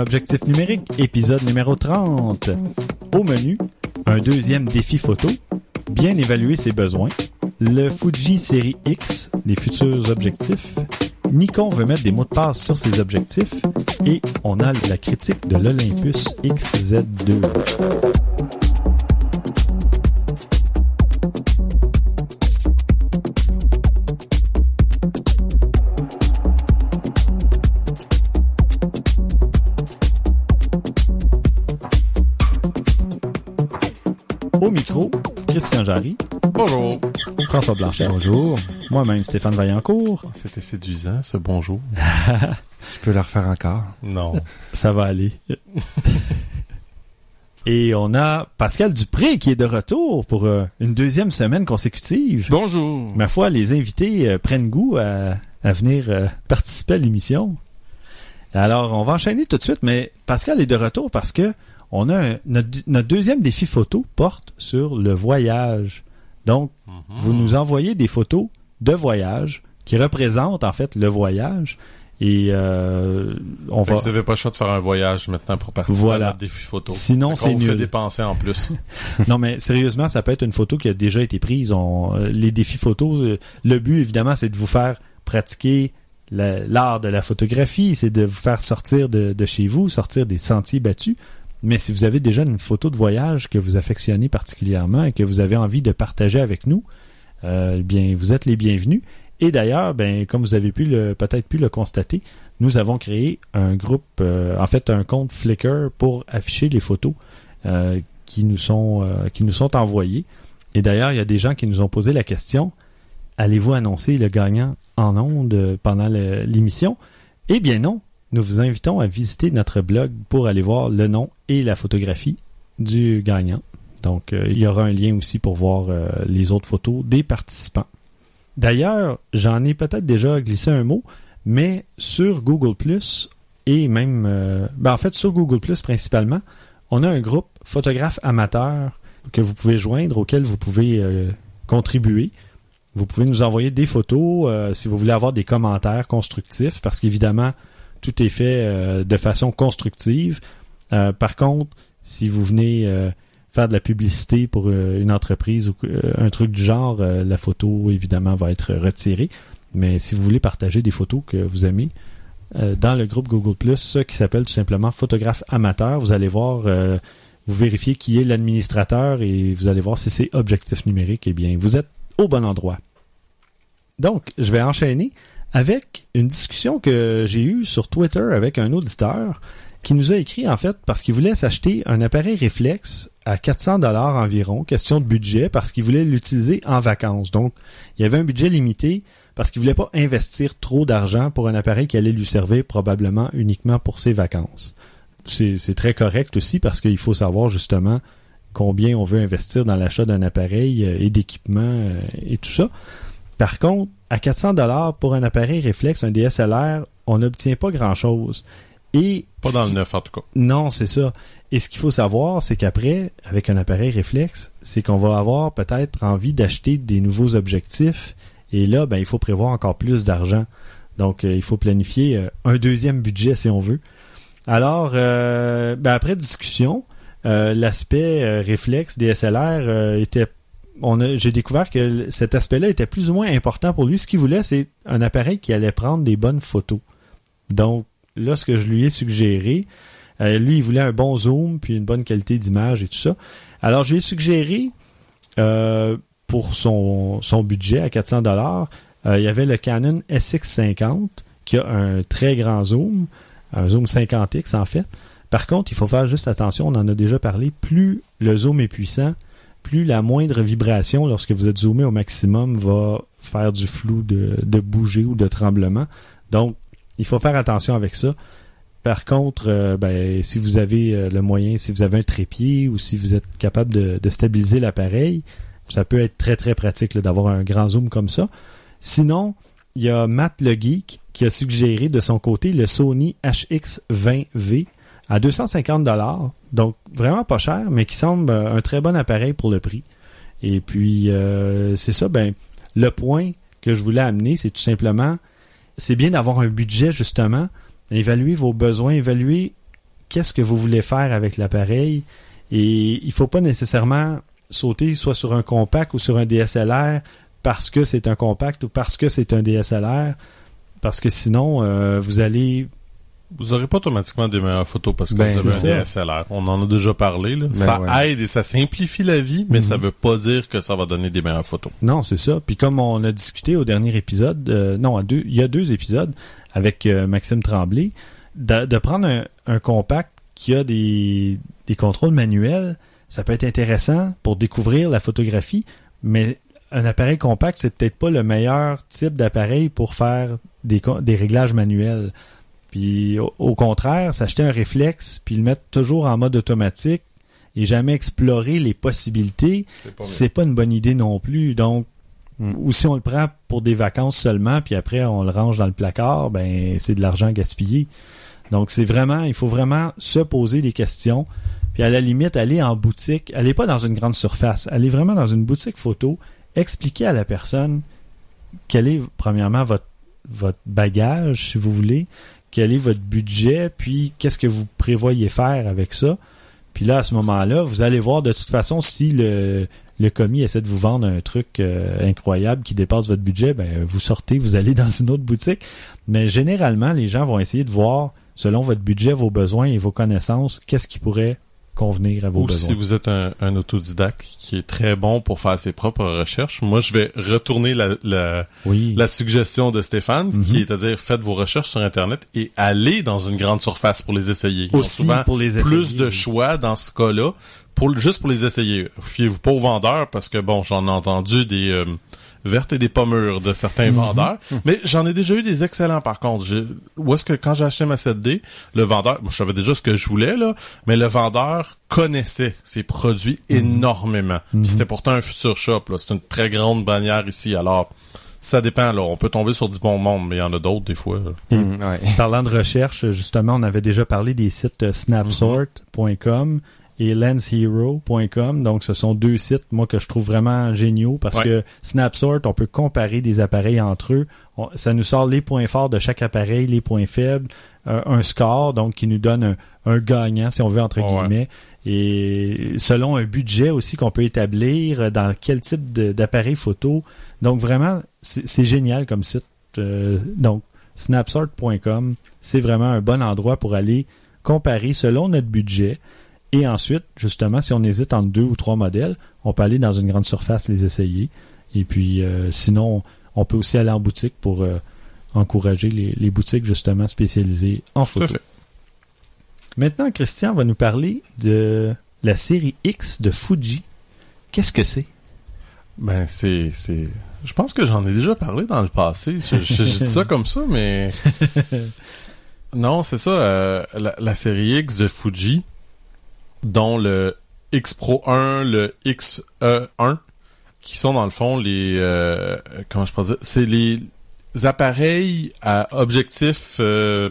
Objectif numérique, épisode numéro 30. Au menu, un deuxième défi photo, bien évaluer ses besoins, le Fuji Série X, les futurs objectifs, Nikon veut mettre des mots de passe sur ses objectifs et on a la critique de l'Olympus XZ2. Jarry. Bonjour. François Blanchet. Bonjour. Moi-même, Stéphane Vaillancourt. C'était séduisant, ce bonjour. Je peux le refaire encore. Non. Ça va aller. Et on a Pascal Dupré qui est de retour pour euh, une deuxième semaine consécutive. Bonjour. Ma foi, les invités euh, prennent goût à, à venir euh, participer à l'émission. Alors, on va enchaîner tout de suite, mais Pascal est de retour parce que on a un- notre, notre deuxième défi photo porte sur le voyage. Donc, vous nous envoyez des photos de voyage qui représentent en fait le voyage et euh, on Fait va Vous n'avez pas le choix de faire un voyage maintenant pour participer Voilà. à notre défi photo. Sinon, c'est vous fait nul. dépenser en plus. Non, mais sérieusement, ça peut être une photo qui a déjà été prise. On, euh, les défis photos, euh, le but, évidemment, c'est de vous faire pratiquer la- l'art de la photographie, c'est de vous faire sortir de, de chez vous, sortir des sentiers battus. Mais si vous avez déjà une photo de voyage que vous affectionnez particulièrement et que vous avez envie de partager avec nous, euh, bien, vous êtes les bienvenus. Et d'ailleurs, ben, comme vous avez pu peut-être pu le constater, nous avons créé un groupe, euh, en fait, un compte Flickr pour afficher les photos euh, qui nous sont euh, qui nous sont envoyées. Et d'ailleurs, il y a des gens qui nous ont posé la question allez-vous annoncer le gagnant en ondes pendant l'émission? Eh bien non. Nous vous invitons à visiter notre blog pour aller voir le nom et la photographie du gagnant. Donc, euh, il y aura un lien aussi pour voir euh, les autres photos des participants. D'ailleurs, j'en ai peut-être déjà glissé un mot, mais sur Google et même, euh, ben, en fait sur Google principalement, on a un groupe photographes amateurs que vous pouvez joindre, auquel vous pouvez contribuer. Vous pouvez nous envoyer des photos si vous voulez avoir des commentaires constructifs, parce qu'évidemment, tout est fait euh, de façon constructive. Euh, par contre, si vous venez euh, faire de la publicité pour une entreprise ou un truc du genre, la photo, évidemment, va être retirée. Mais si vous voulez partager des photos que vous aimez, dans le groupe Google Plus, qui s'appelle tout simplement Photographe Amateur, vous allez voir, vous vérifiez qui est l'administrateur et vous allez voir si c'est objectif numérique. Eh bien, vous êtes au bon endroit. Donc, je vais enchaîner avec une discussion que j'ai eue sur Twitter avec un auditeur qui nous a écrit en fait parce qu'il voulait s'acheter un appareil réflexe à 400 dollars environ, question de budget parce qu'il voulait l'utiliser en vacances. Donc, il y avait un budget limité parce qu'il voulait pas investir trop d'argent pour un appareil qui allait lui servir probablement uniquement pour ses vacances. C'est très correct aussi parce qu'il faut savoir justement combien on veut investir dans l'achat d'un appareil euh, et d'équipement euh, et tout ça. Par contre, à 400 dollars pour un appareil réflexe, un DSLR, on n'obtient pas grand-chose. Et Pas dans le neuf, en tout cas. non, c'est ça. Et ce qu'il faut savoir, c'est qu'après, avec un appareil réflexe, c'est qu'on va avoir peut-être envie d'acheter des nouveaux objectifs. Et là, ben, il faut prévoir encore plus d'argent. Donc, euh, il faut planifier euh, un deuxième budget, si on veut. Alors, euh, ben, après discussion, euh, l'aspect réflexe DSLR euh, était j'ai découvert que cet aspect-là était plus ou moins important pour lui. Ce qu'il voulait, c'est un appareil qui allait prendre des bonnes photos. Donc, là, ce que je lui ai suggéré, euh, lui, il voulait un bon zoom, puis une bonne qualité d'image et tout ça. Alors, je lui ai suggéré, euh, pour son, budget à 400 dollars, il y avait le Canon SX50 qui a un très grand zoom, un zoom 50x en fait. Par contre, il faut faire juste attention, on en a déjà parlé, plus le zoom est puissant, plus la moindre vibration lorsque vous êtes zoomé au maximum va faire du flou de, bouger ou de tremblement. Donc, il faut faire attention avec ça. Par contre, euh, ben, si vous avez euh, le moyen, si vous avez un trépied ou si vous êtes capable de, de stabiliser l'appareil, ça peut être très très pratique d'avoir un grand zoom comme ça. Sinon, il y a Matt le Geek qui a suggéré de son côté le Sony HX20V à 250 dollars, donc vraiment pas cher, mais qui semble euh, un très bon appareil pour le prix. Et puis euh, c'est ça, ben le point que je voulais amener, c'est tout simplement, c'est bien d'avoir un budget justement, évaluer vos besoins, évaluer qu'est-ce que vous voulez faire avec l'appareil. Et il faut pas nécessairement sauter soit sur un compact ou sur un DSLR parce que c'est un compact ou parce que c'est un DSLR. Parce que sinon, euh, vous allez Vous aurez pas automatiquement des meilleures photos parce que Ben, vous avez un DSLR. On en a déjà parlé. Là. Ben, ça ouais. aide et ça simplifie la vie, mais Mhm. ça veut pas dire que ça va donner des meilleures photos. Non, c'est ça. Puis comme on a discuté au dernier épisode, euh, non, à deux, il y a deux épisodes avec euh, Maxime Tremblay, de, de prendre un, un compact qui a des, des contrôles manuels, ça peut être intéressant pour découvrir la photographie, mais un appareil compact, c'est peut-être pas le meilleur type d'appareil pour faire des réglages manuels. Puis au, au contraire, s'acheter un réflexe, puis le mettre toujours en mode automatique et jamais explorer les possibilités, c'est pas une bonne idée non plus. Donc, Mm. ou si on le prend pour des vacances seulement, puis après on le range dans le placard, ben c'est de l'argent gaspillé. Donc c'est vraiment, il faut vraiment se poser des questions, puis à la limite aller en boutique, allez pas dans une grande surface, allez vraiment dans une boutique photo, expliquer à la personne quel est premièrement votre votre bagage, si vous voulez, quel est votre budget, puis qu'est-ce que vous prévoyez faire avec ça. Puis là, à ce moment-là, vous allez voir de toute façon si le, le commis essaie de vous vendre un truc euh, incroyable qui dépasse votre budget, ben vous sortez, vous allez dans une autre boutique. Mais généralement, les gens vont essayer de voir, selon votre budget, vos besoins et vos connaissances, qu'est-ce qui pourrait convenir à vos Ou besoins. si vous êtes un, un autodidacte qui est très bon pour faire ses propres recherches, moi je vais retourner la, la, Oui. la suggestion de Stéphane, Mhm. qui est à dire faites vos recherches sur Internet et allez dans une grande surface pour les essayer. Ils Aussi souvent pour les essayer. plus de choix dans ce cas-là, pour juste pour les essayer. Fiez-vous pas aux vendeurs parce que bon, j'en ai entendu des euh, vertes et des pommures de certains vendeurs, mais j'en ai déjà eu des excellents par contre. Je, où est-ce que quand j'ai acheté ma 7D, le vendeur, moi, je savais déjà ce que je voulais là, mais le vendeur connaissait ses produits énormément. Puis C'était pourtant un futur shop là, c'est une très grande bannière ici. Alors ça dépend là, on peut tomber sur du bon monde, mais il y en a d'autres des fois. ouais. Parlant de recherche, justement, on avait déjà parlé des sites euh, snapsort.com et lenshero.com. Donc, ce sont deux sites, moi, que je trouve vraiment géniaux parce Ouais. que Snapsort, on peut comparer des appareils entre eux. On- ça nous sort les points forts de chaque appareil, les points faibles, euh, un score, donc qui nous donne un, un gagnant, si on veut, entre guillemets. Et selon un budget aussi qu'on peut établir euh, dans quel type d'appareil photo. Donc, vraiment, c'est c'est génial comme site. Euh, donc, snapsort.com, c'est vraiment un bon endroit pour aller comparer selon notre budget. Et ensuite, justement, si on hésite entre deux ou trois modèles, on peut aller dans une grande surface les essayer. Et puis, euh, sinon, on peut aussi aller en boutique pour euh, encourager les, les boutiques justement spécialisées en Tout à photo. fait. Maintenant, Christian va nous parler de la série X de Fuji. Qu'est-ce que c'est? Ben c'est c'est je pense que j'en ai déjà parlé dans le passé. Je, je- je dis ça comme ça mais non, c'est ça euh, la, la série X de Fuji dont le X Pro 1, le XE1 qui sont dans le fond les euh, comment je peux dire, c'est les appareils à objectif euh,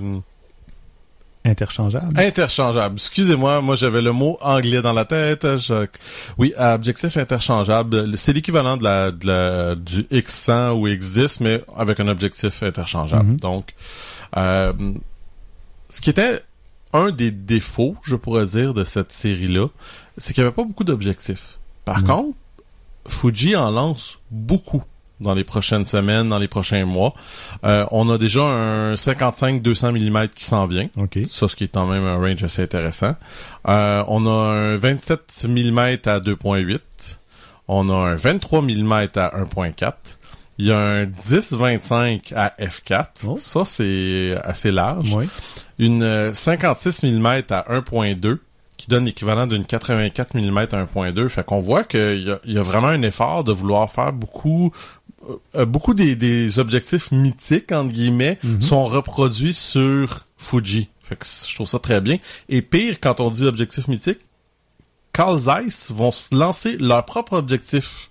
Interchangeable. Interchangeable. Excusez-moi, moi j'avais le mot anglais dans la tête. Je- Oui, à objectif interchangeable. C'est l'équivalent de la, de la- du X100 ou X10, mais avec un objectif interchangeable. Mhm. Donc, euh, ce qui était un des défauts, je pourrais dire, de cette série-là, c'est qu'il n'y avait pas beaucoup d'objectifs. Par Mhm. contre, Fuji en lance beaucoup dans les prochaines semaines, dans les prochains mois. Euh, on a déjà un 55-200 mm qui s'en vient. OK. Ça, ce qui est quand même un range assez intéressant. Euh, on a un 27 mm à 2.8. On a un 23 mm à 1.4. Il y a un 10-25 à f4. Oh. Ça, c'est assez large. Oui. Une euh, 56 mm à 1.2 qui donne l'équivalent d'une 84 mm à 1.2. Fait qu'on voit qu'il y a, il y a vraiment un effort de vouloir faire beaucoup euh, beaucoup des, des objectifs mythiques, entre guillemets, Mhm. sont reproduits sur Fuji. Fait que je trouve ça très bien. Et pire, quand on dit objectif mythique, Carl Zeiss vont se lancer leur propre objectif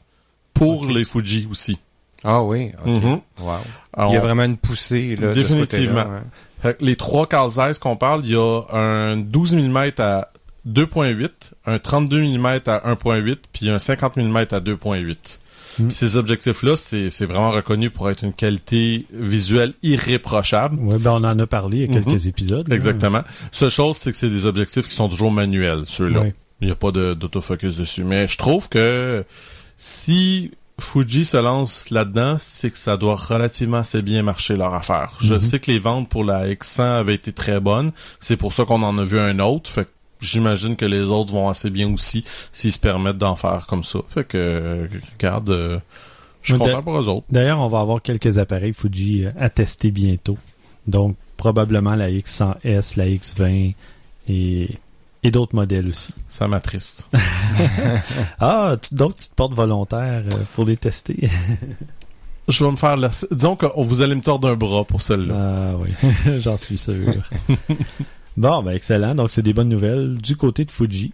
pour les Fuji aussi. Ah oui, ok. Mhm. Wow. Alors, Il y a vraiment une poussée, là. de ce Définitivement. ouais. Les trois Zeiss qu'on parle, il y a un 12 mm à 2.8, un 32 mm à 1.8, puis un 50 mm à 2.8. Mm. Puis ces objectifs-là, c'est vraiment reconnu pour être une qualité visuelle irréprochable. Ouais, ben on en a parlé il y a quelques Mhm. épisodes. là. Exactement. Seule chose, c'est que c'est des objectifs qui sont toujours manuels, ceux-là. Il n'y a pas de- d'autofocus dessus. Mais je trouve que si Fuji se lance là-dedans, c'est que ça doit relativement assez bien marcher leur affaire. Je Mhm. sais que les ventes pour la X100 avaient été très bonnes. C'est pour ça qu'on en a vu un autre. Fait que j'imagine que les autres vont assez bien aussi s'ils se permettent d'en faire comme ça. Fait que, euh, regarde, euh, je suis content pour eux autres. D'ailleurs, on va avoir quelques appareils Fuji euh, à tester bientôt. Donc, probablement la X100S, la X20 et, et d'autres modèles aussi. Ça m'attriste. Ah, tu- donc tu te portes volontaire euh, pour les tester. je vais me faire la... Disons que vous allez me tordre un bras pour celle-là. Ah oui, j'en suis sûr. bon, ben excellent. Donc, c'est des bonnes nouvelles du côté de Fuji.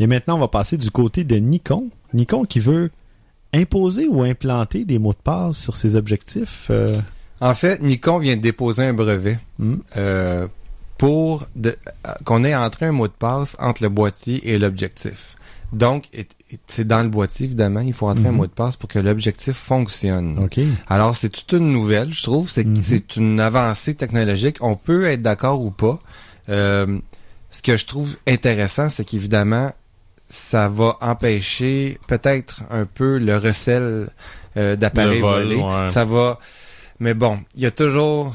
Et maintenant, on va passer du côté de Nikon. Nikon qui veut imposer ou implanter des mots de passe sur ses objectifs. euh, En fait, Nikon vient de déposer un brevet hmm, euh, pour de- qu'on ait entré un mot de passe entre le boîtier et l'objectif. Donc, c'est dans le boîtier, évidemment, il faut entrer un Mhm. mot de passe pour que l'objectif fonctionne. OK. Alors, c'est toute une nouvelle, je trouve. C'est Mhm. c'est une avancée technologique. On peut être d'accord ou pas. Euh, ce que je trouve intéressant, c'est qu'évidemment, ça va empêcher peut-être un peu le recel euh, d'appareils volés. ouais. Ça va... Mais bon, il y a toujours...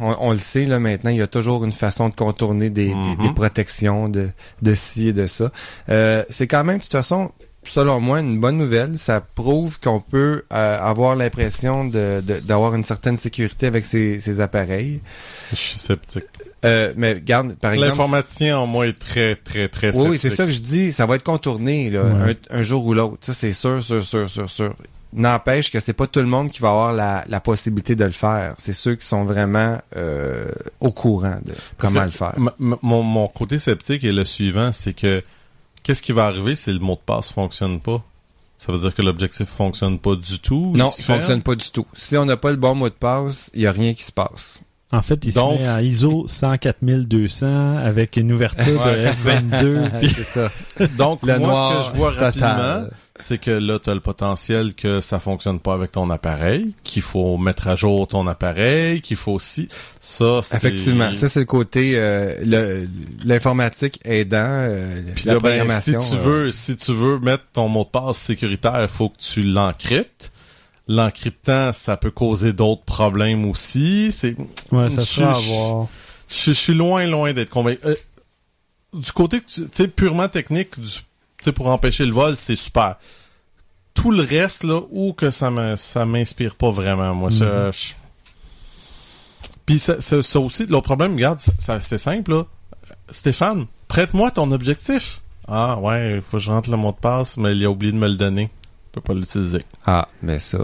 On, on le sait là maintenant, il y a toujours une façon de contourner des, Mhm. des protections de, de ci et de ça. Euh, c'est quand même, de toute façon, selon moi, une bonne nouvelle. Ça prouve qu'on peut euh, avoir l'impression de- de- d'avoir une certaine sécurité avec ces, ces appareils. Je suis sceptique. Euh, mais regarde, par exemple... L'informaticien en moi est très, très, très Oui, oui, c'est ça que je dis. Ça va être contourné là, Ouais. un, un jour ou l'autre. Ça, c'est sûr, sûr, sûr, sûr, sûr. N'empêche que c'est pas tout le monde qui va avoir la, la possibilité de le faire. C'est ceux qui sont vraiment euh, au courant de comment que le faire. Mon, mon côté sceptique est le suivant, c'est que qu'est-ce qui va arriver si le mot de passe fonctionne pas? Ça veut dire que l'objectif fonctionne pas du tout? Non, il fonctionne pas du tout. Si on n'a pas le bon mot de passe, il y a rien qui se passe. En fait, il Donc- se met en ISO 104200 avec une ouverture Ouais, de c'est ça. F22. puis- c'est ça. Donc, Le moi, noir ce que je vois total. rapidement, c'est que là, tu as le potentiel que ça fonctionne pas avec ton appareil, qu'il faut mettre à jour ton appareil, qu'il faut aussi... Ça, c'est... Effectivement, ça c'est le côté euh, l'informatique aidant euh, Puis la là, ben, programmation. si tu euh, veux, si tu veux mettre ton mot de passe sécuritaire, il faut que tu l'encryptes. L'encryptant, ça peut causer d'autres problèmes aussi. C'est, Ouais, ça Je- sera à je- voir. je, je suis loin, loin d'être convaincu. Euh, du côté, tu sais, purement technique, du- sais, pour empêcher le vol, c'est super. Tout le reste, là, où que ça me, ça m'inspire pas vraiment, moi. ça, Mhm. je- Puis ça, ça, ça aussi, l'autre problème, regarde, ça, c'est simple, là. Stéphane, prête-moi ton objectif. Ah, ouais, faut que je rentre le mot de passe, mais il a oublié de me le donner. Je peux pas l'utiliser. Ah, mais ça.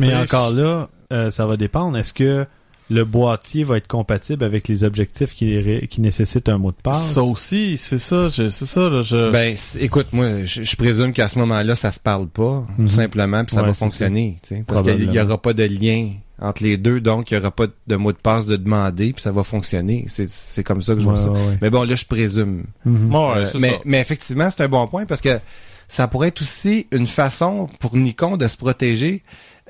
Mais encore là, euh, ça va dépendre. Est-ce que le boîtier va être compatible avec les objectifs qui, nécessitent un mot de passe? Ça aussi, c'est ça, je- c'est ça, là, je... Ben, écoute, moi, je, je présume qu'à ce moment-là, ça se parle pas, Mhm. tout simplement, puis ça Ouais, va fonctionner, tu sais, parce qu'il y Probablement. aura pas de lien entre les deux, donc il y aura pas de mot de passe de demander, puis ça va fonctionner. C'est comme ça que je vois Ouais, ça. ouais. Mais bon, là, je présume. Mhm. Ouais, Euh, ça. mais effectivement, c'est un bon point parce que ça pourrait être aussi une façon pour Nikon de se protéger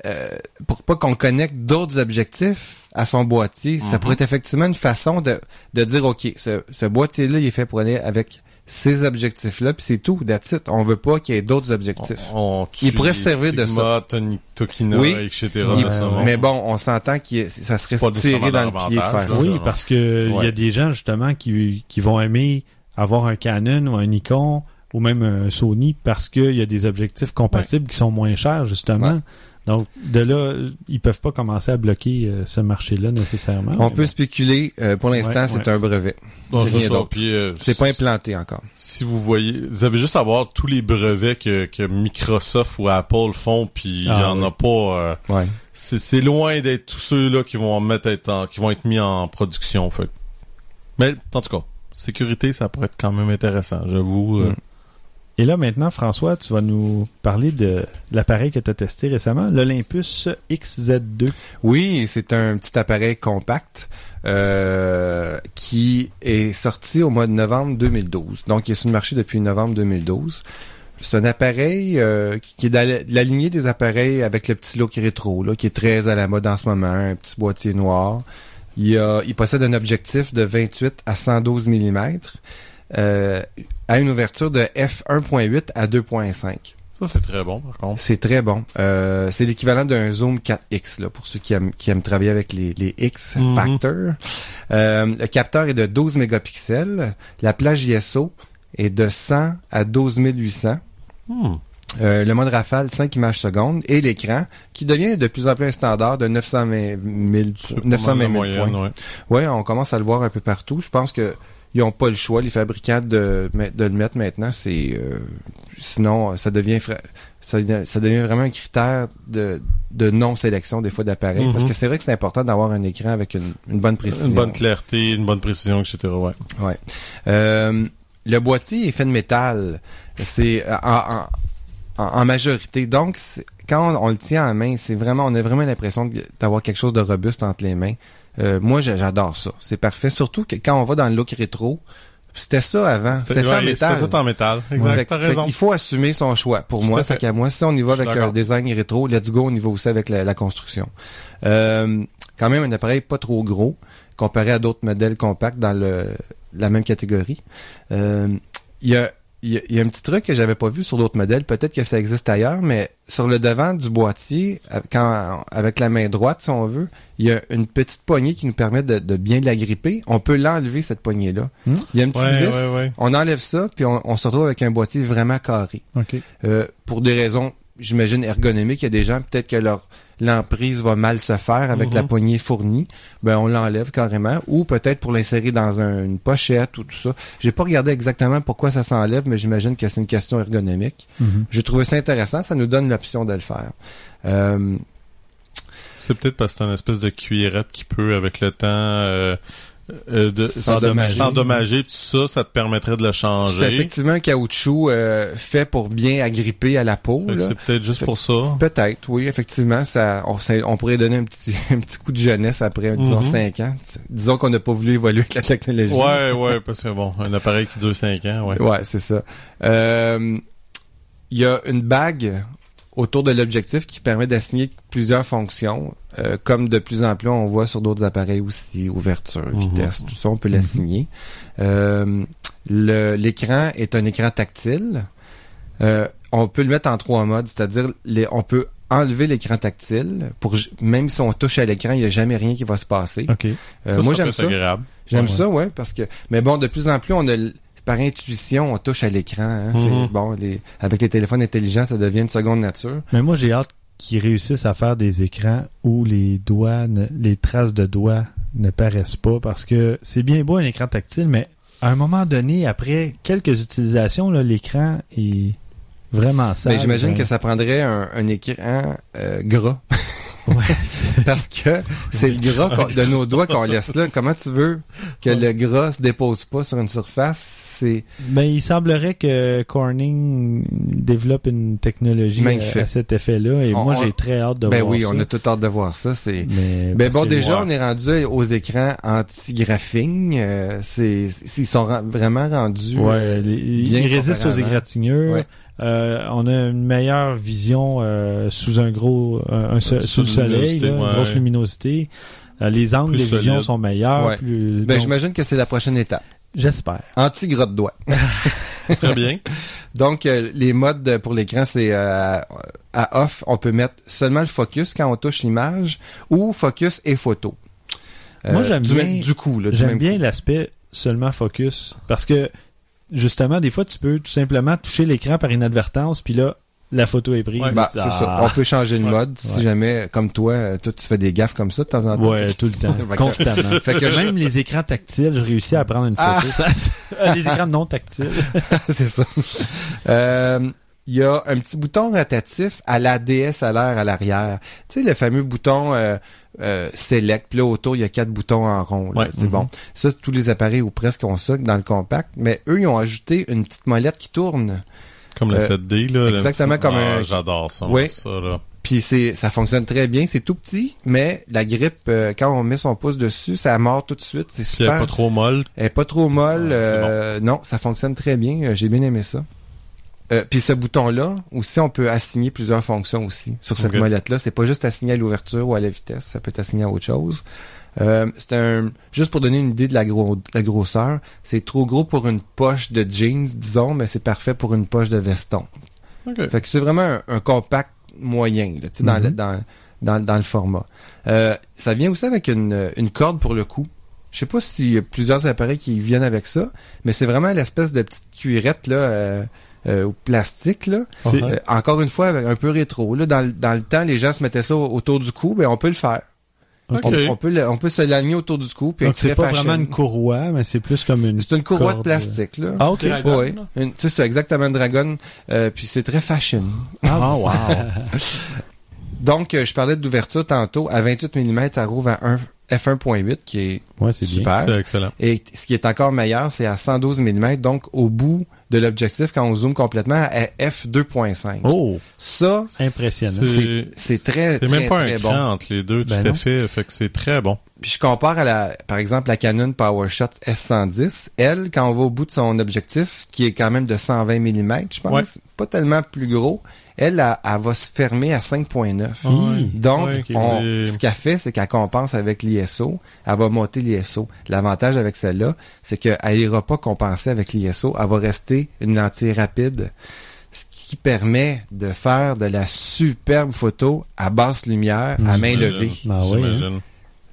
euh, pour pas qu'on connecte d'autres objectifs à son boîtier. Ça Mhm. pourrait être effectivement une façon de, de dire, OK, ce, ce boîtier-là, il est fait pour aller avec ces objectifs-là, puis c'est tout, that's it. On veut pas qu'il y ait d'autres objectifs. On- on Il pourrait servir de Sigma, Tony- Tokina, Oui. etc. Ouais. Mais bon, on s'entend que ça serait Pas nécessairement dans le pied de faire ça. Oui, ça, parce que il y a des gens justement qui, qui vont aimer avoir un Canon ou un Nikon ou même un Sony parce qu'il y a des objectifs compatibles qui sont moins chers justement. Donc de là, ils peuvent pas commencer à bloquer euh, ce marché-là nécessairement. On peut bon. spéculer. euh, pour l'instant, Ouais, c'est ouais. un brevet. C'est euh, C'est pas implanté encore. Si vous voyez, vous avez juste à voir tous les brevets que, que Microsoft ou Apple font, puis il y Ah, en oui. a pas. euh, Ouais. c'est loin d'être tous ceux-là qui vont mettre être en- qui vont être mis en production. Fait. Mais en tout cas, sécurité, ça pourrait être quand même intéressant, j'avoue. euh. Mm. Et là, maintenant, François, tu vas nous parler de l'appareil que tu as testé récemment, l'Olympus XZ2. Oui, c'est un petit appareil compact euh, qui est sorti au mois de novembre 2012. Donc, il est sur le marché depuis novembre 2012. C'est un appareil euh, qui est dans la, lignée des appareils avec le petit look rétro, là, qui est très à la mode en ce moment, un petit boîtier noir. Il, il possède un objectif de 28 à 112 mm euh, à une ouverture de f1.8 à 2.5. Ça, c'est très bon, par contre. C'est très bon. Euh, c'est l'équivalent d'un zoom 4X, là, pour ceux qui aiment, qui aiment travailler avec les, les X factors. Euh, le capteur est de 12 mégapixels. La plage ISO est de 100 à 12 800. Hmm. Euh, le mode rafale, 5 images secondes. Et l'écran, qui devient de plus en plus un standard de 920 000, C'est pas 920 mal 000 la moyenne, points. ouais. Ouais, on commence à le voir un peu partout. Je pense que ils ont pas le choix, les fabricants, de, de le mettre maintenant. C'est euh, sinon ça devient fra- ça, ça devient vraiment un critère de, de non-sélection des fois d'appareils. Mhm. Parce que c'est vrai que c'est important d'avoir un écran avec une, une bonne précision. Une bonne clarté, une bonne précision, etc. Ouais. Ouais. Euh, le boîtier est fait de métal. C'est euh, en, en, en majorité. Donc, quand on, on le tient en main, c'est vraiment, on a vraiment l'impression d'avoir quelque chose de robuste entre les mains. Euh, moi, j'a- j'adore ça. C'est parfait. Surtout que quand on va dans le look rétro, c'était ça avant. C'était fait en ouais, métal. C'était tout en métal. Exact, Fait- t'as fait raison. qu'il faut assumer son choix. Pour moi, fait fait. qu'à moi, si on y va avec un design rétro, let's go, on y va aussi avec la, la construction. Euh, quand même un appareil pas trop gros comparé à d'autres modèles compacts dans le la même catégorie. Euh, Il y a il y, a, il y a un petit truc que j'avais pas vu sur d'autres modèles, peut-être que ça existe ailleurs, mais sur le devant du boîtier, quand avec la main droite, si on veut, il y a une petite poignée qui nous permet de, de bien l'agripper. On peut l'enlever cette poignée-là. Hmm? Il y a une petite Ouais, vis, ouais, ouais. on enlève ça, puis on, on se retrouve avec un boîtier vraiment carré. Euh, pour des raisons, j'imagine, ergonomiques. Il y a des gens, peut-être que leur l'emprise va mal se faire avec Mhm. la poignée fournie. Ben, on l'enlève carrément. Ou peut-être pour l'insérer dans un- une pochette ou tout ça. J'ai pas regardé exactement pourquoi ça s'enlève, mais j'imagine que c'est une question ergonomique. Mhm. J'ai trouvé ça intéressant. Ça nous donne l'option de le faire. Euh, C'est peut-être parce que c'est une espèce de cuillerette qui peut, avec le temps, euh, euh, de S'endommager. ça, ça te permettrait de le c'est changer. effectivement un caoutchouc euh, fait pour bien agripper à la peau. C'est peut-être juste Fait- pour ça. Peut-être, oui, effectivement, ça, on, ça- on pourrait donner un petit, un petit coup de jeunesse après, disons, Mhm. 5 ans. Disons qu'on n'a pas voulu évoluer avec la technologie. Ouais, ouais, parce que bon, un appareil qui dure 5 ans, ouais. Ouais, c'est ça. Euh, Il y a une bague autour de l'objectif qui permet d'assigner plusieurs fonctions, euh, comme de plus en plus on voit sur d'autres appareils aussi, ouverture, Mhm. vitesse, tout ça, on peut l'assigner. Euh, L'écran est un écran tactile. Euh, on peut le mettre en trois modes, c'est-à-dire on peut enlever l'écran tactile pour même si on touche à l'écran, il n'y a jamais rien qui va se passer. Euh, Ça, moi j'aime ça. J'aime Ouais. ça, ouais, parce que. Mais bon, de plus en plus, on a par intuition, on touche à l'écran. hein. Mhm. C'est bon, les, avec les téléphones intelligents, ça devient une seconde nature. Mais moi, j'ai hâte qu'ils réussissent à faire des écrans où les doigts, ne- les traces de doigts ne paraissent pas parce que c'est bien beau un écran tactile, mais à un moment donné, après quelques utilisations, l'écran est vraiment sale. Ben, j'imagine Ben, que ça prendrait un, un écran euh, gras. Ouais, Parce que c'est le gras de nos doigts qu'on laisse là. Comment tu veux que le gras se dépose pas sur une surface? C'est. Ben, il semblerait que Corning développe une technologie Magnifique. à, cet effet-là et On- moi j'ai très hâte de Ben voir oui, ça. on a tout hâte de voir ça. C'est. Mais Ben bon, déjà, on est rendu aux écrans anti-graphing. Euh, c'est, ils sont ra- vraiment rendus. Ouais, euh, les- bien il résiste aux avant. égratignures. Ouais. Euh, on a une meilleure vision euh, sous un gros un, un so- Euh, sous le soleil, une grosse luminosité. Euh, les angles Plus de vision sont meilleurs. Ouais. plus- Ben, donc, j'imagine que c'est la prochaine étape. J'espère. Anti-gras de doigt. Très bien. Donc, euh, les modes de- pour l'écran, c'est euh, à off, on peut mettre seulement le focus quand on touche l'image ou focus et photo. Euh, Moi, j'aime du bien- même- du coup. là, du J'aime bien coup. l'aspect seulement focus parce que justement des fois tu peux tout simplement toucher l'écran par inadvertance puis là la photo est prise. Ouais, Bah, c'est ça. ah. On peut changer de Ouais. mode si jamais, comme toi, euh, toi, tu fais des gaffes comme ça de temps en temps. Ouais, tout le temps, constamment. Fait que je- même les écrans tactiles, je réussis à prendre une Ah! photo. Ça- euh, les écrans non tactiles. c'est ça. Euh, Il y a un petit bouton rotatif à la DSLR à l'arrière. Tu sais, le fameux bouton euh, euh, Select. Puis là, autour, il y a quatre boutons en rond. Ouais. C'est bon. Ça, c'est tous les appareils ou presque ont ça dans le compact. Mais eux, ils ont ajouté une petite molette qui tourne. Comme la Euh, 7D, là. exactement comme Ah, un- J'adore ça. Oui. Ça, là. Puis c'est ça fonctionne très bien. C'est tout petit, mais la grippe, euh, quand on met son pouce dessus, ça mord tout de suite. C'est Si elle est super. pas trop molle. Elle est pas trop molle. Euh, Non, ça fonctionne très bien. Euh, J'ai bien aimé ça. Euh, puis ce bouton-là, aussi, on peut assigner plusieurs fonctions aussi sur cette molette-là. C'est pas juste assigné à l'ouverture ou à la vitesse, ça peut être assigné à autre chose. Euh, c'est un juste pour donner une idée de la, gros, la grosseur, c'est trop gros pour une poche de jeans, disons, mais c'est parfait pour une poche de veston. OK. Fait que c'est vraiment un, un compact moyen là, tu sais, dans, le, Mhm. dans, dans, dans le format. Euh, ça vient aussi avec une, une corde pour le cou. Je sais pas s'il y a plusieurs appareils qui viennent avec ça, mais c'est vraiment l'espèce de petite cuirette là, euh, euh, au plastique là. Euh, encore une fois, avec un peu rétro. Là, dans, le- dans le temps, les gens se mettaient ça autour du cou, mais on peut le faire. On, on peut le- on peut se l'aligner autour du cou. Puis Donc c'est pas fashion. vraiment une courroie, mais c'est plus comme une. C'est une courroie de corde. plastique là. Ah ok. Dragon, Oui, là. Une- c'est ça, exactement, une dragon. Euh, puis c'est très fashion. Ah, wow. Donc, euh, je parlais d'ouverture tantôt. À 28 mm, ça rouvre à un f1.8, qui est Ouais, bien. super. C'est excellent. Et ce qui est encore meilleur, c'est à 112 mm, donc au bout de l'objectif, quand on zoome complètement, à f2.5. Oh, Ça, impressionnant. c'est c'est très, C'est très, même pas très un bon. cran entre les deux, Ben tout à fait. Fait que c'est très bon. Puis je compare à la, par exemple, la Canon PowerShot S110. Elle, quand on va au bout de son objectif, qui est quand même de 120 mm, je pense, Ouais. pas tellement plus gros, elle, elle, elle va se fermer à 5.9. Ouais. Donc, Ouais, on- ce qu'elle fait, c'est qu'elle compense avec l'ISO. Elle va monter l'ISO. L'avantage avec celle-là, c'est qu'elle n'ira pas compenser avec l'ISO. Elle va rester une lentille rapide. Ce qui permet de faire de la superbe photo à basse lumière, à main levée. Ah oui, J'imagine.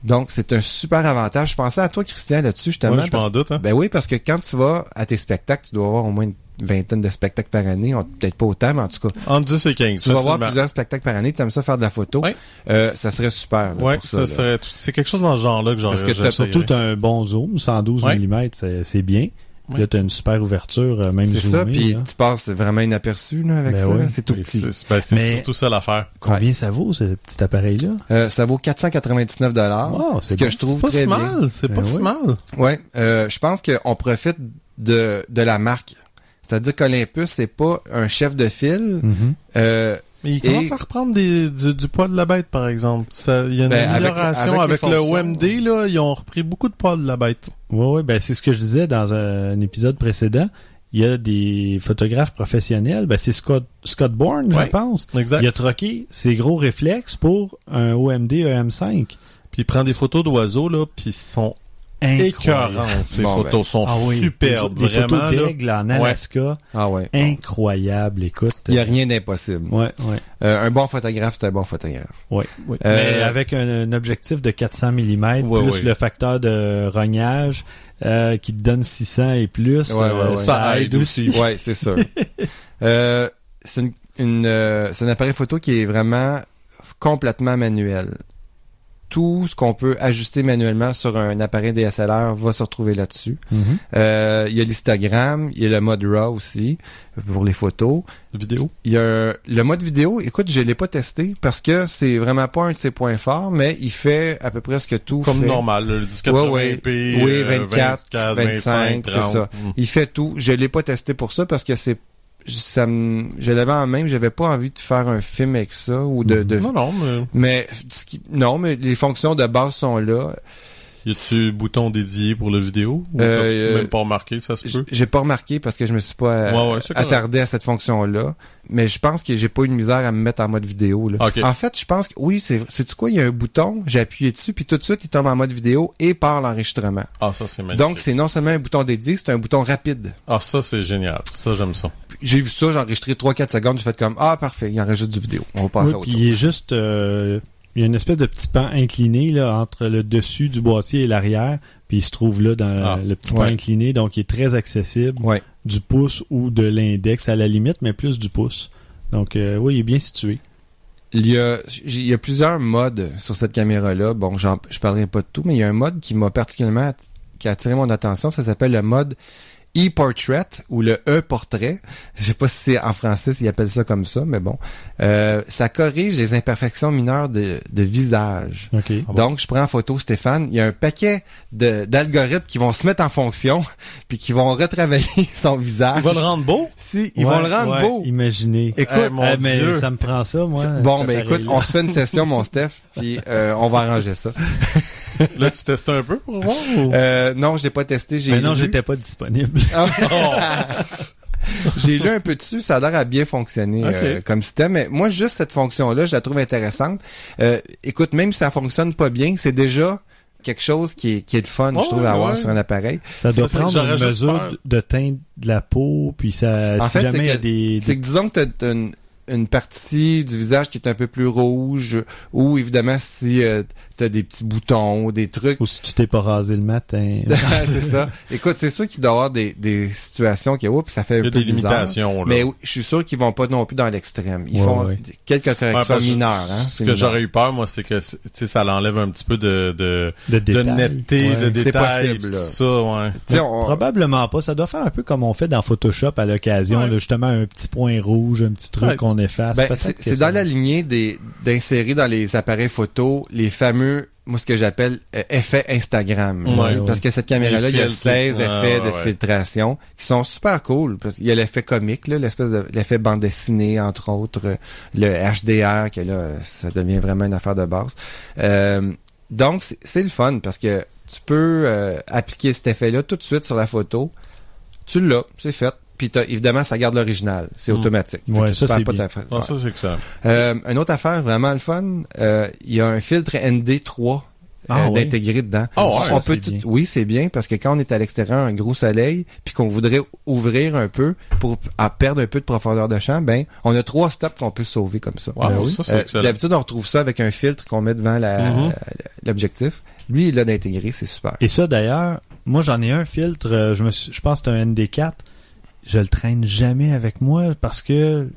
Donc, c'est un super avantage. Je pensais à toi, Christian, là-dessus, justement. Ouais, je m'en doute, hein. Ben oui, parce que quand tu vas à tes spectacles, tu dois avoir au moins une vingtaine de spectacles par année. On- Peut-être pas autant, mais en tout cas, Entre 10 et 15. tu vas avoir facilement. plusieurs spectacles par année. Tu aimes ça faire de la photo. Ouais. Euh, ça serait super. là, Ouais, pour ça, serait, c'est quelque chose dans ce genre-là que j'aurais Parce que t'as. Surtout, t'as un bon zoom, 112 Ouais. mm, c'est bien. Ouais. Là, t'as une super ouverture, euh, même C'est ça, zoomée, puis tu passes vraiment inaperçu là, avec Ben ça. ouais. C'est tout Et petit. C'est ben, c'est surtout ça l'affaire. Combien ça vaut, ce petit appareil-là? Euh, ça vaut 499 dollars. Wow, ce c'est que bon. je trouve pas très si bien. mal, c'est Ben pas si oui. mal. Ouais, euh, je pense qu'on profite de, de la marque. C'est-à-dire qu'Olympus, c'est pas un chef de file. Mhm. Euh, Mais il Et- commence à reprendre des, du, du poids de la bête, par exemple. Il y a une Ben, avec- amélioration avec le. OMD, là, ils ont repris beaucoup de poids de la bête. Oui, oui, ben c'est ce que je disais dans un, un épisode précédent. Il y a des photographes professionnels, ben c'est Scott, Scott Bourne, Ouais. je pense. Exact. Il a troqué ses gros réflexes pour un OMD EM5. Puis il prend des photos d'oiseaux, là, puis ils sont Incroyable. écœurantes. Ces Bon, photos sont Ah oui, superbes, des, des vraiment. photos là. d'aigle en Alaska. ah ouais. Incroyable, écoute. Il y a rien d'impossible. Ouais, ouais, Euh, un bon photographe, c'est un bon photographe. ouais. Oui. Euh, Mais avec un, un objectif de 400 mm, Ouais, plus ouais. le facteur de rognage euh, qui te donne 600 et plus, Ouais, ouais, euh, ouais. ça aide aussi. ouais, c'est sûr. euh, c'est une, une, euh, c'est un appareil photo qui est vraiment complètement manuel. Tout ce qu'on peut ajuster manuellement sur un appareil DSLR va se retrouver là-dessus. Mhm. Euh, il y a l'histogramme, il y a le mode RAW aussi pour les photos. Vidéo. Il y a le mode vidéo, écoute, je l'ai pas testé parce que c'est vraiment pas un de ses points forts, mais il fait à peu près ce que tout Comme fait. normal, le 1080p. Ouais, ouais. Oui, euh, 24, 24, 25, c'est 30. ça. Mm. Il fait tout. Je l'ai pas testé pour ça parce que c'est ça me, je l'avais en main, j'avais pas envie de faire un film avec ça ou de, de Non, non, mais mais qui- non, mais les fonctions de base sont là. y a-tu bouton dédié pour le vidéo? Ou Euh, même pas remarqué, ça se peut? J'ai pas remarqué parce que je me suis pas euh, Ouais, ouais, attardé à cette fonction-là. Mais je pense que j'ai pas eu de misère à me mettre en mode vidéo. Là. En fait, je pense que oui, c'est c'est quoi, il y a un bouton, j'ai appuyé dessus, puis tout de suite il tombe en mode vidéo et part l'enregistrement. Ah, ça, c'est magnifique. Donc c'est non seulement un bouton dédié, c'est un bouton rapide. Ah, ça, c'est génial. Ça, j'aime ça. J'ai vu ça, j'ai enregistré 3-4 secondes, j'ai fait comme Ah parfait, il enregistre du vidéo. On va passer Oui, à autre puis chose. il est juste, euh, il y a une espèce de petit pan incliné là entre le dessus du boîtier et l'arrière, puis il se trouve là dans Ah, le petit pan incliné, donc il est très accessible, Ouais. du pouce ou de l'index à la limite, mais plus du pouce. Donc euh, oui, il est bien situé. Il y a, j'ai- il y a plusieurs modes sur cette caméra-là. Bon, j'en, je parlerai pas de tout, mais il y a un mode qui m'a particulièrement qui a attiré mon attention. Ça s'appelle le mode e-portrait ou le e-portrait. Je sais pas si c'est en français s'ils appellent ça comme ça, mais bon. Euh, ça corrige les imperfections mineures de, de visage. OK. Donc, je prends en photo Stéphane. Il y a un paquet de- d'algorithmes qui vont se mettre en fonction puis qui vont retravailler son visage. Il va le rendre beau? Si, ils Ouais, vont le rendre ouais, beau. Imaginez. Écoute, Eh, mon Eh, mais Dieu. ça me prend ça, moi. Bon, ben écoute, on se fait une session, mon Steph, puis euh, on va arranger ça. Là, tu testes un peu pour voir? ou- Euh, non, je l'ai pas testé. J'ai Mais non, lu. j'étais pas disponible. Ah. J'ai lu un peu dessus, ça a l'air à bien fonctionner euh, comme système. Mais moi, juste cette fonction-là, je la trouve intéressante. Euh, écoute, même si ça fonctionne pas bien, c'est déjà quelque chose qui est, qui est le fun, je trouve, à avoir ouais. sur un appareil. Ça doit c'est- prendre une mesure de- teinte de la peau, puis ça, En si fait, jamais il y a c'est que- des, C'est que disons que t'as- t'as une, une partie du visage qui est un peu plus rouge, ou évidemment si euh, t'as des petits boutons, des trucs. ou si tu t'es pas rasé le matin. c'est ça. Écoute, c'est sûr qu'il doit y avoir des, des situations qui, oups, ça fait un Il y a peu des bizarre. limitations, là. Mais oui, je suis sûr qu'ils vont pas non plus dans l'extrême. Ils Ouais, font ouais. quelques corrections Ouais, mineures. Hein, Ce que j'aurais eu peur, moi, c'est que, tu sais, ça l'enlève un petit peu de, de, de de détails. netteté, Ouais, de possible, là. Ça, ouais. Tu sais, Mais on- Probablement pas. Ça doit faire un peu comme on fait dans Photoshop à l'occasion, justement un petit point rouge, un petit truc Ouais. qu'on efface. Ben, c'est ça- dans la lignée des d'insérer dans les appareils photo les fameux moi ce que j'appelle euh, effets Instagram Ouais, ouais. parce que cette caméra là il y a filtres, 16 ouais, effets de ouais. filtration qui sont super cool parce qu'il y a l'effet comique là l'espèce de l'effet bande dessinée entre autres euh, le HDR que là ça devient vraiment une affaire de base Euh, donc c'est- c'est le fun parce que tu peux euh, appliquer cet effet là tout de suite sur la photo tu l'as c'est fait puis t'as- évidemment ça garde l'original c'est Mm. automatique Fait Ouais, ça, c'est pas bien. ta ouais. ça, c'est. Euh, une autre affaire vraiment le fun, euh, il y a un filtre ND3 Ah euh, ouais? d'intégrer dedans. Ah ouais, on peut tout- oui, c'est bien parce que quand on est à l'extérieur, un gros soleil, puis qu'on voudrait ouvrir un peu pour à perdre un peu de profondeur de champ, ben on a trois stops qu'on peut sauver comme ça. Wow, Ben oui. ça. D'habitude, on retrouve ça avec un filtre qu'on met devant la- Mhm. l'objectif. Lui, il a d'intégrer, c'est super. Et ça, d'ailleurs, moi, j'en ai un filtre, je me suis- je pense que c'est un ND4. Je le traîne jamais avec moi parce que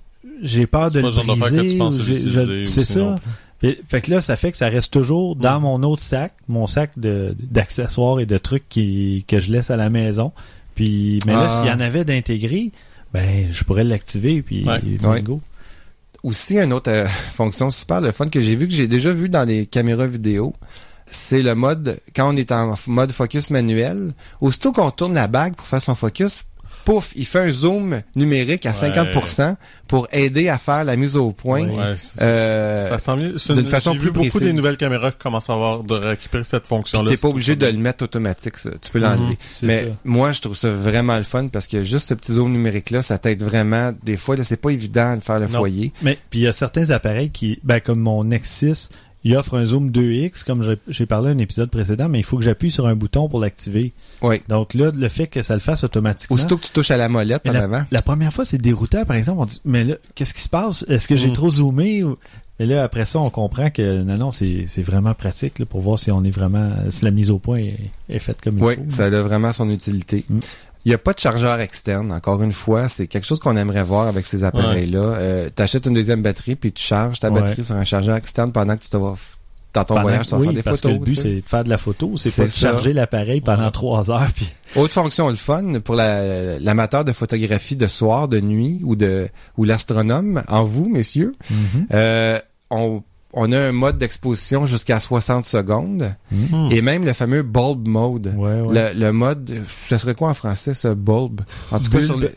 j'ai peur de le briser. C'est ça. Fait, fait que là, ça fait que ça reste toujours dans mon autre sac, mon sac de d'accessoires et de trucs qui, que je laisse à la maison. Puis, mais là, Ah. s'il y en avait d'intégré, ben, je pourrais l'activer puis Ouais. bingo. Aussi, une autre euh, fonction super le fun que j'ai vu, que j'ai déjà vu dans les caméras vidéo, c'est le mode, quand on est en mode focus manuel, aussitôt qu'on tourne la bague pour faire son focus, pouf, il fait un zoom numérique à Ouais. 50% pour aider à faire la mise au point. Ouais. Euh, ça sent mieux. C'est d'une une- façon plus vu beaucoup précise. des nouvelles caméras qui commencent à avoir de récupérer cette fonction-là. t'es pas obligé de le mettre automatique, ça. Tu peux l'enlever. Mhm, c'est Mais ça. moi, je trouve ça vraiment le fun parce que juste ce petit zoom numérique-là, ça t'aide vraiment. Des fois, là, c'est pas évident de faire le Non. foyer. Mais puis il y a certains appareils qui, ben comme mon Nexus, il offre un zoom 2x, comme j'ai- parlé à un épisode précédent, mais il faut que j'appuie sur un bouton pour l'activer. Oui. Donc là, le fait que ça le fasse automatiquement. Aussitôt que tu touches à la molette en avant. la première fois, c'est déroutant, par exemple, on dit, mais là, qu'est-ce qui se passe? Est-ce que j'ai Mm. trop zoomé? Et là, après ça, on comprend que non, non, c'est vraiment pratique là, pour voir si on est vraiment, si la mise au point est, est faite comme il Oui, faut. ça a vraiment son utilité. Mm. Il n'y a pas de chargeur externe, encore une fois. C'est quelque chose qu'on aimerait voir avec ces appareils-là. Euh, tu achètes une deuxième batterie, puis tu charges ta Ouais. batterie sur un chargeur externe pendant que tu te vas dans ton Pendant- voyage, tu vas oui, faire des parce photos. que le but, c'est de faire de la photo, c'est pas de charger l'appareil pendant Ouais. trois heures. Puis... Autre fonction, le fun, pour la- l'amateur de photographie de soir, de nuit, ou de ou l'astronome, en vous, messieurs, euh, on, on a un mode d'exposition jusqu'à 60 secondes, Hmm. et même le fameux bulb mode. Ouais, ouais. Le, le mode, ce serait quoi en français, ce bulb? En tout cas, sur, le,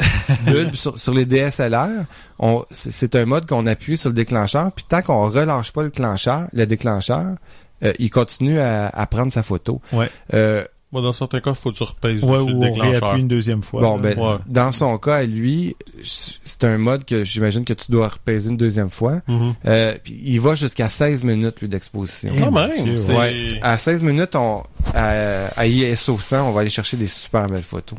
bulbe, sur, sur les DSLR, on, c'est c'est un mode qu'on appuie sur le déclencheur, puis tant qu'on relâche pas le déclencheur, le déclencheur, euh, il continue à, à prendre sa photo. Ouais. Euh, Moi, dans certains cas, il faut que tu repèses Ouais, dessus ou le on déclencheur. réappuie une deuxième fois. bon, ben, Ouais. dans son cas, à lui, c'est un mode que j'imagine que tu dois repaiser une deuxième fois. Mhm. Euh, puis il va jusqu'à 16 minutes, lui, d'exposition. Eh, Quand mon même, c'est- Ouais, à 16 minutes, on, à, à ISO 100, on va aller chercher des super belles photos.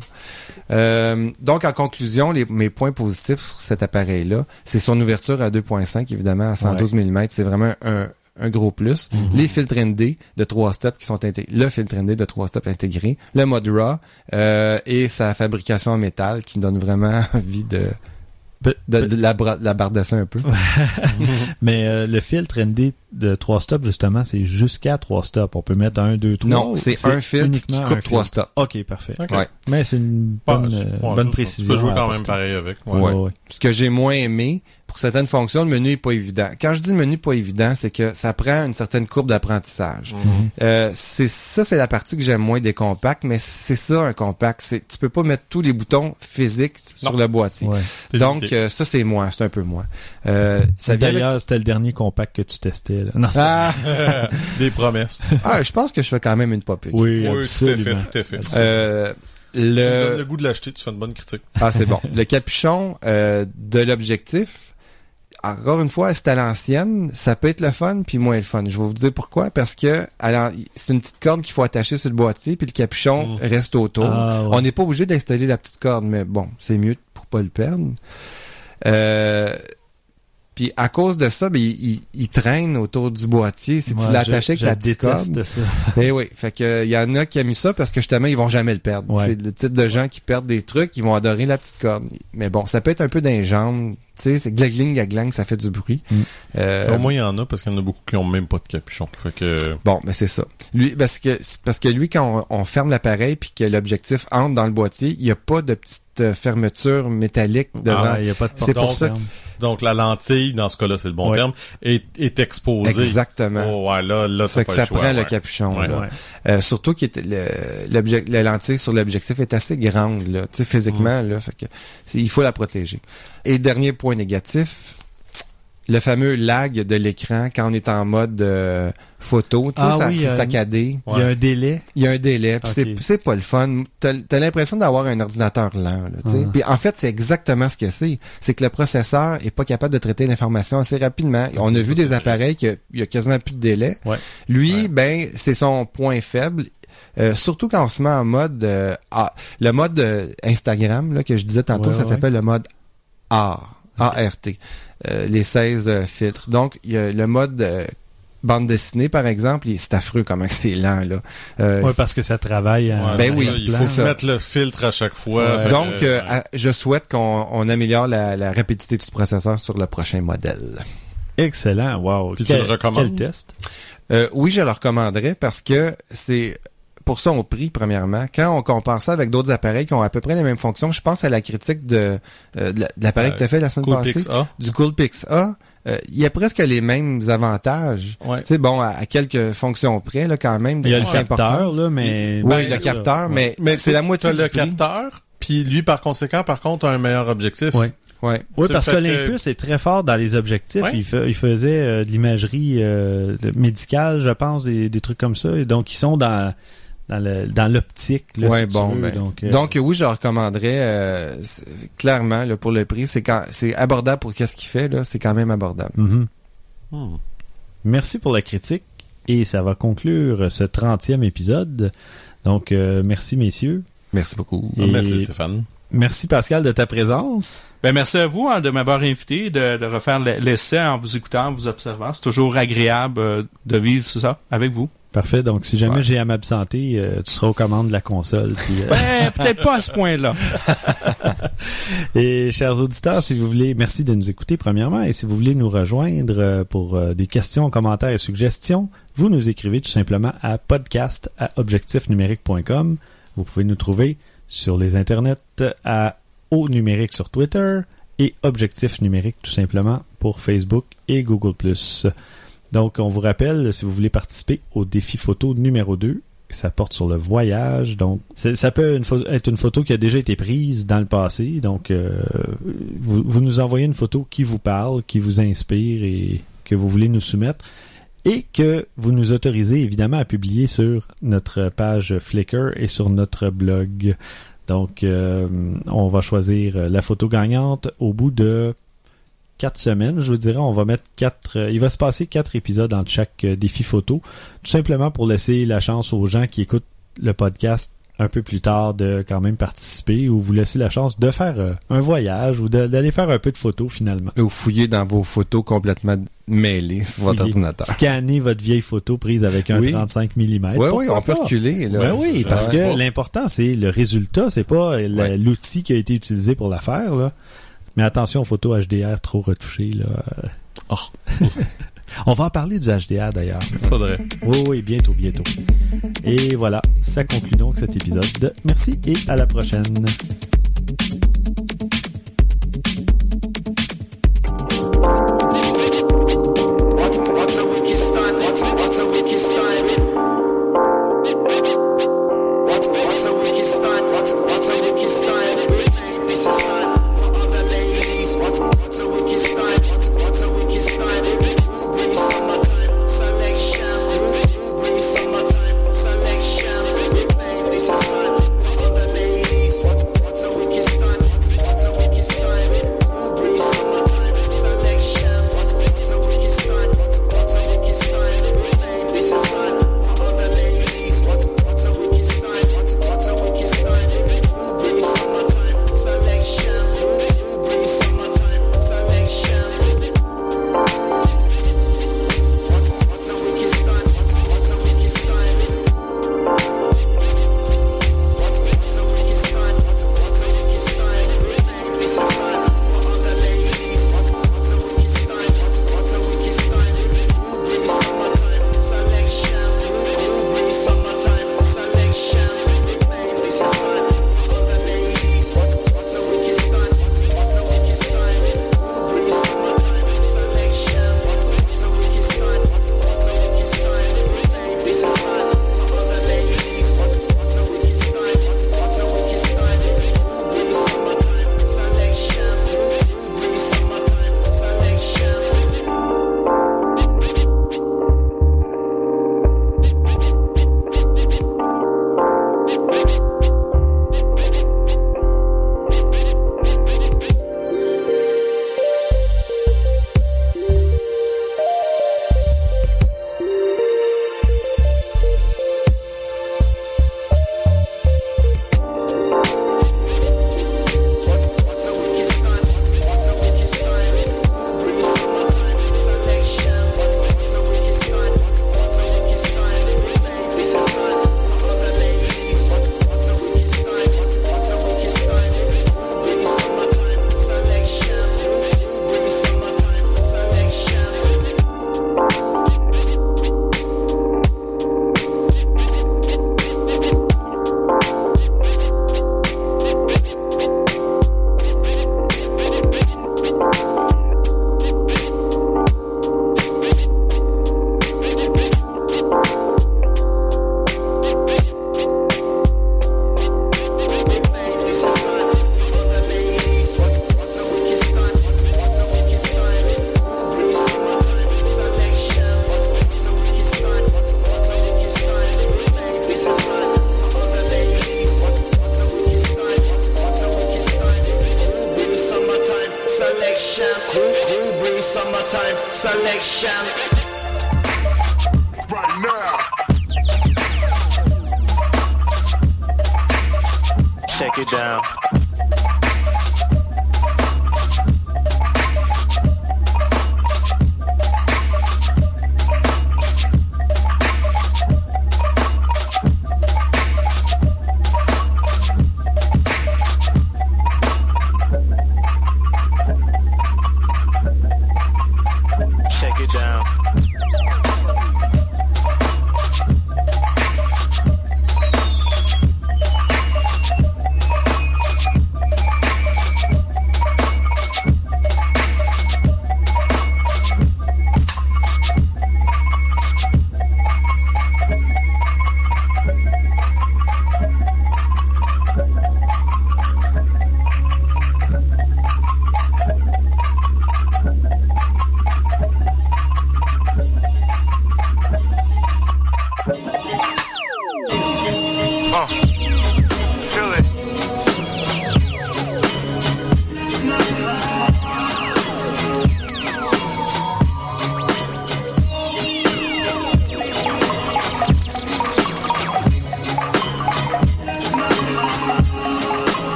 Euh, donc, en conclusion, les, mes points positifs sur cet appareil-là, c'est son ouverture à 2.5, évidemment, à 112 mm. C'est vraiment un, un gros plus. Les filtres ND de 3 steps qui sont intégrés, le filtre ND de 3 steps intégré, le mode RAW euh, et sa fabrication en métal qui donne vraiment envie de de, pe- de la, de la bardasser un peu. mais euh, le filtre ND de 3 stops, justement, c'est jusqu'à 3 stops. On peut mettre un, deux, trois. non, c'est un filtre qui uniquement coupe un trois filtre? stops. OK, parfait. Ok. Ouais. Mais c'est une Ah, bonne, euh, précision. Tu peux jouer quand même pareil avec. Ouais, Ouais. ouais. Ce que j'ai moins aimé, pour certaines fonctions, le menu est pas évident. Quand je dis menu pas évident, c'est que ça prend une certaine courbe d'apprentissage. Mhm. Euh, c'est ça, c'est la partie que j'aime moins des compacts, mais c'est ça un compact. C'est tu peux pas mettre tous les boutons physiques sur Non. le boîtier. Ouais. Donc euh, ça c'est moins, c'est un peu moins. Euh, ça vient avec- D'ailleurs, c'était le dernier compact que tu testais. Là. Non, c'est Ah, Des promesses. ah, je pense que je fais quand même une pop Oui, Oui, tout à fait, absolument. tout à fait. Euh, Tu me donnes le le goût de l'acheter, tu fais une bonne critique. ah c'est bon. Le capuchon euh, de l'objectif. Encore une fois, c'est à l'ancienne, ça peut être le fun puis moins le fun. Je vais vous dire pourquoi parce que c'est une petite corde qu'il faut attacher sur le boîtier puis le capuchon Mm. reste autour. Ah, ouais. On n'est pas obligé d'installer la petite corde, mais bon, c'est mieux pour pas le perdre. Euh, puis à cause de ça, ben, il, il- il traîne autour du boîtier si Moi, tu l'attachais je- avec la petite corde. ça. Eh oui, fait que il y en a qui aiment mis ça parce que justement ils vont jamais le perdre. Ouais. C'est le type de gens qui perdent des trucs, ils vont adorer la petite corde. Mais bon, ça peut être un peu d'un jambes. Tu sais, c'est glagling, gaglang, ça fait du bruit. Mm. Euh, Au moins, il y en a parce qu'il y en a beaucoup qui ont même pas de capuchon. Fait que, Bon, mais c'est ça. Lui, parce que c'est parce que lui, quand on, on ferme l'appareil puis que l'objectif entre dans le boîtier, il n'y a pas de petite euh, fermeture métallique devant. Ah, il y a pas de C'est pour ça donc la lentille, dans ce cas-là, c'est le bon Ouais. terme, est, est exposée. Exactement. Oh, ouais, là, là, ça fait que ça choix, prend le capuchon. Là. Ouais. Euh, surtout que la lentille sur l'objectif est assez grande, là, tu sais, physiquement, Mm. là, fait que il faut la protéger. Et dernier point négatif, le fameux lag de l'écran quand on est en mode euh, photo, tu sais, Ah ça- oui, c'est saccadé. Il y a un délai. Il y a un délai, puis c'est c'est pas le fun. T'as as, l'impression d'avoir un ordinateur lent, là, tu sais. Ah. Puis en fait, c'est exactement ce que c'est. C'est que le processeur est pas capable de traiter l'information assez rapidement. On a vu Ça, des appareils qu'il y a quasiment plus de délai. Ouais. Lui, Ouais. ben, c'est son point faible. Euh, surtout quand on se met en mode euh, ah, le mode euh, Instagram là, que je disais tantôt, Ouais, ça s'appelle le mode AR, ART, euh, les 16 euh, filtres. Donc, il y a le mode euh, bande dessinée, par exemple, il- c'est affreux comment que c'est lent, là. Euh, Ouais, parce que ça travaille. Ouais, Ben oui, ça, il c'est faut ça. mettre le filtre à chaque fois. Ouais. Donc, que, euh, ouais. à- je souhaite qu'on on améliore la, la rapidité du processeur sur le prochain modèle. Excellent. Wow. Puis tu quel, le recommandes? Quel test? Euh, oui, je le recommanderais parce que c'est pour son prix, premièrement. Quand on compare ça avec d'autres appareils qui ont à peu près les mêmes fonctions, je pense à la critique de, euh, de la- de l'appareil Euh, que tu as fait la semaine passée, Coolpix A. du Coolpix A. Euh, il y a presque les mêmes avantages. Ouais. Tu sais, bon, à, à quelques fonctions près, là, quand même. Il y a le capteur, là, mais... Oui, Ben, le ça. capteur, Ouais. mais, Mais c'est la moitié T'as du le prix. capteur, puis lui, par conséquent, par contre, a un meilleur objectif. Ouais. Ouais. Oui, parce fait que est très fort dans les objectifs. Ouais. Il, fa- il faisait euh, de l'imagerie euh, médicale, je pense, des, des trucs comme ça. Et donc, ils sont dans dans l'optique. Ouais, si bon, ben, donc, euh, Donc oui, je recommanderais euh, clairement là, pour le prix. C'est quand c'est abordable pour qu'est-ce qu'il fait là, c'est quand même abordable. mhm. Hmm. Merci pour la critique. Et ça va conclure ce 30e épisode. Donc, euh, merci, messieurs. Merci beaucoup. Et- Merci, Stéphane. Merci, Pascal, de ta présence. Ben, merci à vous hein, de m'avoir invité, de, de refaire l'essai en vous écoutant, en vous observant. C'est toujours agréable euh, de vivre ça avec vous. Parfait. Donc, si jamais j'ai à m'absenter, euh, tu seras aux commandes de la console. puis, euh, Ben, peut-être pas à ce point-là. Et chers auditeurs, si vous voulez, merci de nous écouter premièrement. Et si vous voulez nous rejoindre euh, pour euh, des questions, commentaires et suggestions, vous nous écrivez tout simplement à podcast à objectifnumérique.com. Vous pouvez nous trouver sur les internets à au numérique sur Twitter et objectif numérique tout simplement pour Facebook et Google+. Donc, on vous rappelle, si vous voulez participer au défi photo numéro 2, ça porte sur le voyage. Donc, ça peut être une photo qui a déjà été prise dans le passé. Donc, euh, vous, vous nous envoyez une photo qui vous parle, qui vous inspire et que vous voulez nous soumettre. Et que vous nous autorisez évidemment à publier sur notre page Flickr et sur notre blog. Donc, euh, on va choisir la photo gagnante au bout de quatre semaines, je vous dirais. On va mettre quatre. euh, il va se passer quatre épisodes entre chaque euh, défi photo, tout simplement pour laisser la chance aux gens qui écoutent le podcast un peu plus tard de quand même participer ou vous laisser la chance de faire euh, un voyage ou d'aller faire un peu de photos finalement. Ou fouiller dans vos photos complètement mêlées sur votre Fouiller, ordinateur. Scanner votre vieille photo prise avec un Oui. 35 mm. Oui, oui, on peut reculer. Là. Ben oui, parce que l'important c'est le résultat, c'est pas l'outil qui a été utilisé pour la faire là. Mais attention aux photos HDR trop retouchées. Là. Oh. On va en parler du HDR d'ailleurs. Faudrait. Oui, oui, bientôt, bientôt. Et voilà, ça conclut donc cet épisode. Merci et à la prochaine.